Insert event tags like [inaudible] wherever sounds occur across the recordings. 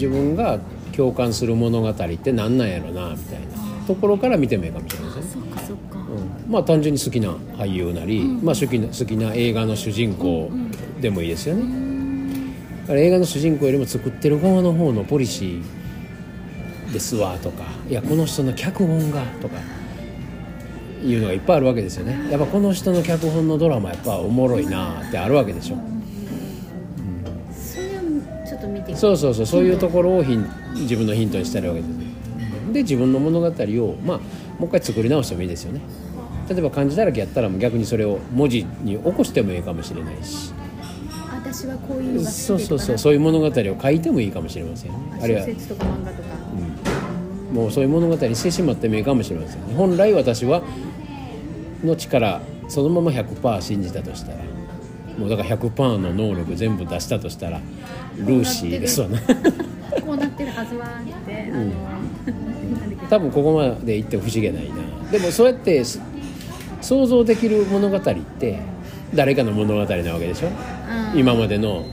自分が共感する物語って何なんやろなみたいなところから見てもいいかもしれません。ね。そっかそっか、うん。まあ単純に好きな俳優なり、まあ、好きな好きな映画の主人公でもいいですよね。だから映画の主人公よりも作ってる側の方のポリシーですわとかいやこの人の脚本がとかいうのがいっぱいあるわけですよね。やっぱこの人の脚本のドラマやっぱおもろいなってあるわけでしょっと見てそうそうそうそういうところをヒン自分のヒントにしてるわけです。で自分の物語をまあもう一回作り直してもいいですよね。例えば漢字だらけやったら逆にそれを文字に起こしてもいいかもしれないし。私はこういうのがそうそうそううそういう物語を書いてもいいかもしれませんよ。ねあるいは小説とか漫画とか、もうそういう物語にしてしまってもいいかもしれません。ね本来私はの力そのまま100%信じたとしたらもうだから100%の能力全部出したとしたらルーシーですわな [laughs] こうなってるはずはって、あの [laughs] なん多分ここまで言っても不思議ないな。でもそうやってす想像できる物語って誰かの物語なわけでしょ？うん。今までの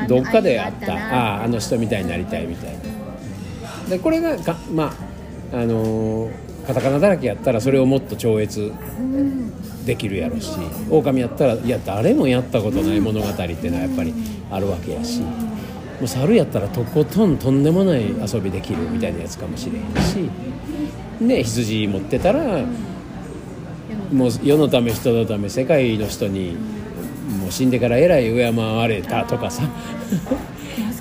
うん。どっかであったな。あああの人みたいになりたいみたいな。でこれがかまああのーカタカナだらけやったらそれをもっと超越うんできるやろし狼やったらいや誰もやったことない物語っていうのはやっぱりあるわけやしもう猿やったらとことんとんでもない遊びできるみたいなやつかもしれへんしね羊持ってたらもう世のため人のため世界の人にもう死んでからえらい敬われたとかさ、ね、[laughs]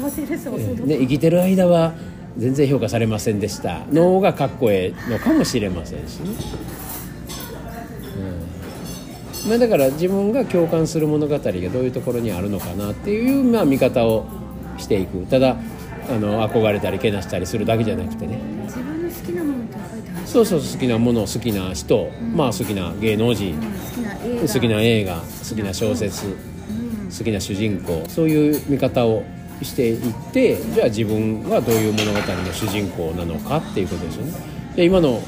生きてる間は全然評価されませんでした。の方がかっこええのかもしれませんしね。うん。まあ、だから自分が共感する物語がどういうところにあるのかなっていう、まあ、見方をしていく。ただあの憧れたりけなしたりするだけじゃなくてね。自分の好きなものってそうそう好きなもの好きな人、まあ好きな芸能人好きな映画。好きな映画好きな小説好きな主人公そういう見方をしていってじゃあ自分はどういう物語の主人公なのかっていうことですよね。で今の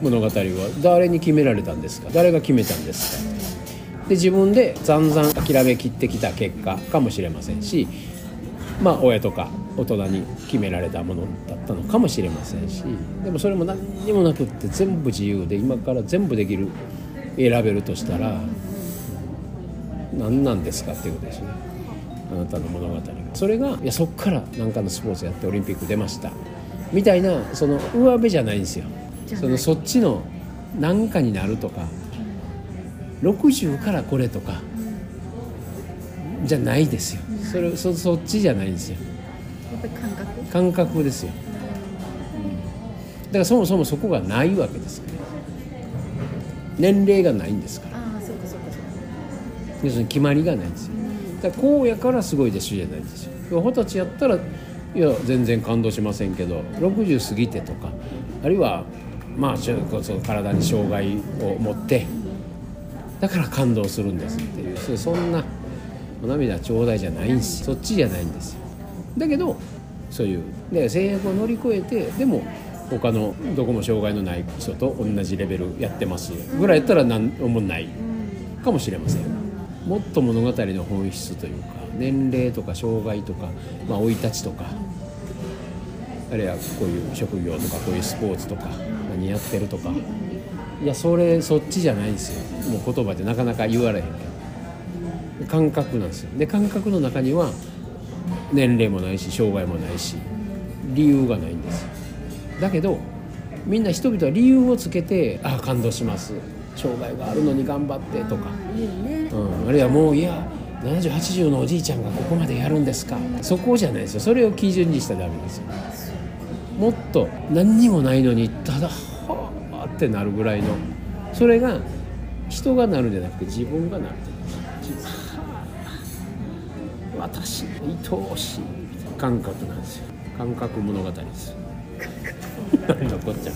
物語は誰に決められたんですか？誰が決めたんですか？で自分で散々諦めきってきた結果かもしれませんしまあ親とか大人に決められたものだったのかもしれませんしでもそれも何にもなくって全部自由で今から全部できる選べるとしたら何なんですかっていうことですね。あなたの物語が。それがいやそっから何かのスポーツやってオリンピック出ました。みたいなその上辺じゃないんですよ。そのそっちの何かになるとか60からこれとかじゃないですよ。それそそっちじゃないんですよ。感覚？感覚ですよ。だからそもそもそこがないわけですから年齢がないんですから。ああそうかそうかそうか。要するに決まりがないんですよだからこうやからすごいでしょじゃないんですよ二十歳やったらいや全然感動しませんけど60過ぎてとかあるいはまあ体に障害を持ってだから感動するんですっていうそんな涙ちょうだいじゃないんですそっちじゃないんですよ。だけどそういうで制約を乗り越えてでも他のどこも障害のない人と同じレベルやってますぐらいやったら何もないかもしれません。もっと物語の本質というか年齢とか障害とかまあ生い立ちとかあるいはこういう職業とかこういうスポーツとか何やってるとか。いやそれそっちじゃないんですよ。もう言葉でなかなか言われへんけど。感覚なんですよ。で感覚の中には年齢もないし障害もないし理由がないんですだけどみんな人々は理由をつけて「ああ感動します。障害があるのに頑張って」とか、いいね。うん、あるいはもういや7080のおじいちゃんがここまでやるんですか。そこじゃないですよ。それを基準にしたらダメですよ。もっと何にもないのにただはあってなるぐらいの。それが人がなるんじゃなくて自分がなる。私愛おしい感覚なんですよ。感覚物語です。何のこっちゃ